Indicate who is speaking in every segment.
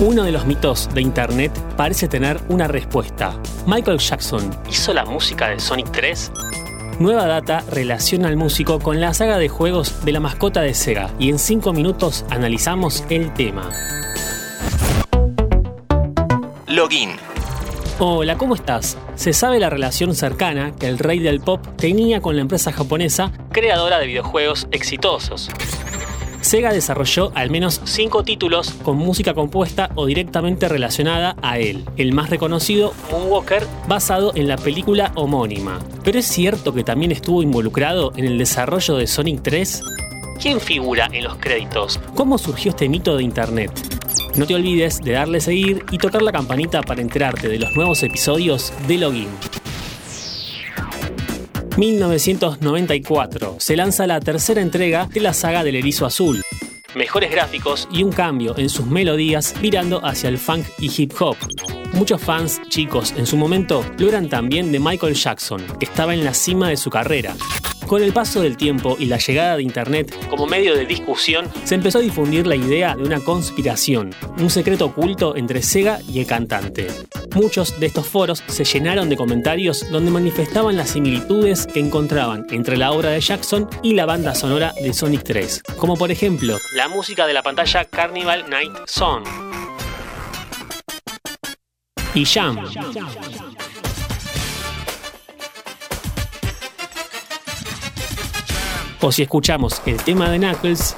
Speaker 1: Uno de los mitos de Internet parece tener una respuesta. Michael Jackson hizo la música de Sonic 3. Nueva Data relaciona al músico con la saga de juegos de la mascota de Sega y en 5 minutos analizamos el tema.
Speaker 2: Login.
Speaker 1: Hola, ¿cómo estás? Se sabe la relación cercana que el rey del pop tenía con la empresa japonesa creadora de videojuegos exitosos. Sega desarrolló al menos 5 títulos con música compuesta o directamente relacionada a él. El más reconocido, Moonwalker, basado en la película homónima. Pero es cierto que también estuvo involucrado en el desarrollo de Sonic 3? ¿Quién figura en los créditos? ¿Cómo surgió este mito de Internet? No te olvides de darle seguir y tocar la campanita para enterarte de los nuevos episodios de Login. 1994 se lanza la tercera entrega de la saga del Erizo Azul. Mejores gráficos y un cambio en sus melodías mirando hacia el funk y hip hop. Muchos fans chicos en su momento lo eran también de Michael Jackson, que estaba en la cima de su carrera. Con el paso del tiempo y la llegada de Internet como medio de discusión, se empezó a difundir la idea de una conspiración, un secreto oculto entre Sega y el cantante. Muchos de estos foros se llenaron de comentarios donde manifestaban las similitudes que encontraban entre la obra de Jackson y la banda sonora de Sonic 3, como por ejemplo la música de la pantalla Carnival Night Song y Jam. o si escuchamos el tema de Knuckles,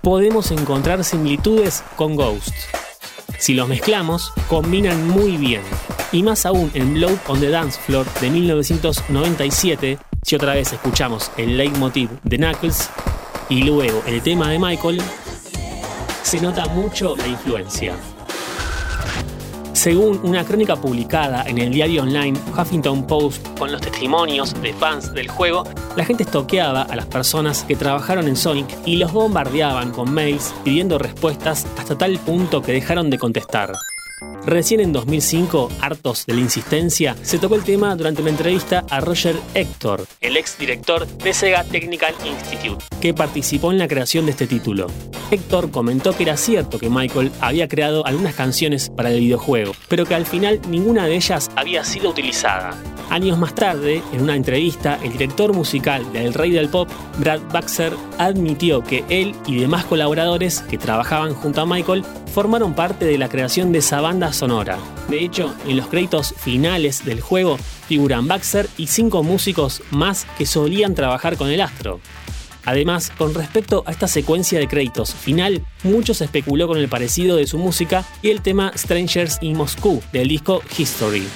Speaker 1: podemos encontrar similitudes con Ghost. Si los mezclamos, combinan muy bien. Y más aún en Blow on the Dance Floor de 1997, si otra vez escuchamos el leitmotiv de Knuckles y luego el tema de Michael, se nota mucho la influencia. Según una crónica publicada en el diario online Huffington Post con los testimonios de fans del juego, la gente estoqueaba a las personas que trabajaron en Sonic y los bombardeaban con mails pidiendo respuestas hasta tal punto que dejaron de contestar. Recién en 2005, hartos de la insistencia, se tocó el tema durante una entrevista a Roger Hector, el ex director de Sega Technical Institute, que participó en la creación de este título. Hector comentó que era cierto que Michael había creado algunas canciones para el videojuego, pero que al final ninguna de ellas había sido utilizada. Años más tarde, en una entrevista, el director musical del Rey del Pop, Brad Baxter, admitió que él y demás colaboradores que trabajaban junto a Michael formaron parte de la creación de esa banda sonora. De hecho, en los créditos finales del juego figuran Baxter y cinco músicos más que solían trabajar con el astro. Además, con respecto a esta secuencia de créditos final, mucho se especuló con el parecido de su música y el tema Strangers in Moscow del disco History.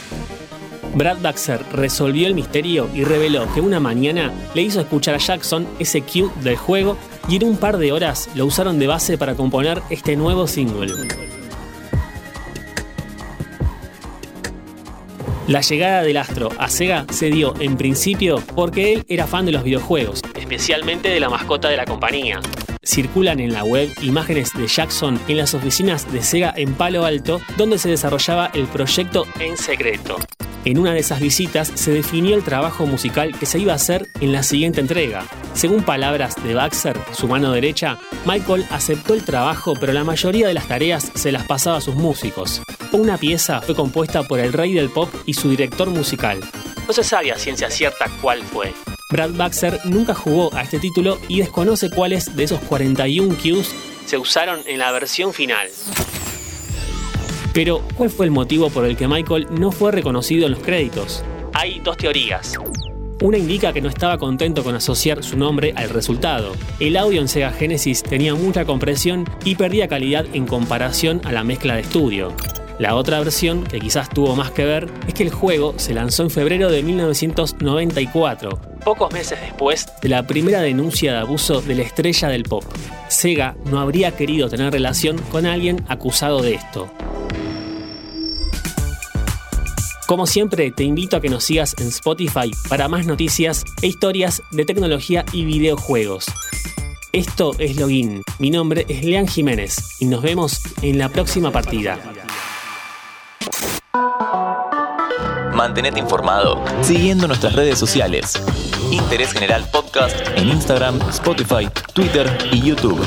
Speaker 1: Brad Baxter resolvió el misterio y reveló que una mañana le hizo escuchar a Jackson ese cue del juego y en un par de horas lo usaron de base para componer este nuevo single. La llegada del astro a Sega se dio en principio porque él era fan de los videojuegos, especialmente de la mascota de la compañía. Circulan en la web imágenes de Jackson en las oficinas de Sega en Palo Alto, donde se desarrollaba el proyecto en secreto. En una de esas visitas se definió el trabajo musical que se iba a hacer en la siguiente entrega. Según palabras de Baxter, su mano derecha, Michael aceptó el trabajo, pero la mayoría de las tareas se las pasaba a sus músicos. Una pieza fue compuesta por el rey del pop y su director musical. No se sabe a ciencia cierta cuál fue. Brad Baxter nunca jugó a este título y desconoce cuáles de esos 41 cues se usaron en la versión final. Pero, ¿cuál fue el motivo por el que Michael no fue reconocido en los créditos? Hay dos teorías. Una indica que no estaba contento con asociar su nombre al resultado. El audio en Sega Genesis tenía mucha compresión y perdía calidad en comparación a la mezcla de estudio. La otra versión, que quizás tuvo más que ver, es que el juego se lanzó en febrero de 1994, pocos meses después de la primera denuncia de abuso de la estrella del pop. Sega no habría querido tener relación con alguien acusado de esto. Como siempre, te invito a que nos sigas en Spotify para más noticias e historias de tecnología y videojuegos. Esto es Login. Mi nombre es Lean Jiménez y nos vemos en la próxima partida.
Speaker 2: Mantenete informado siguiendo nuestras redes sociales. Interés General Podcast en Instagram, Spotify, Twitter y YouTube.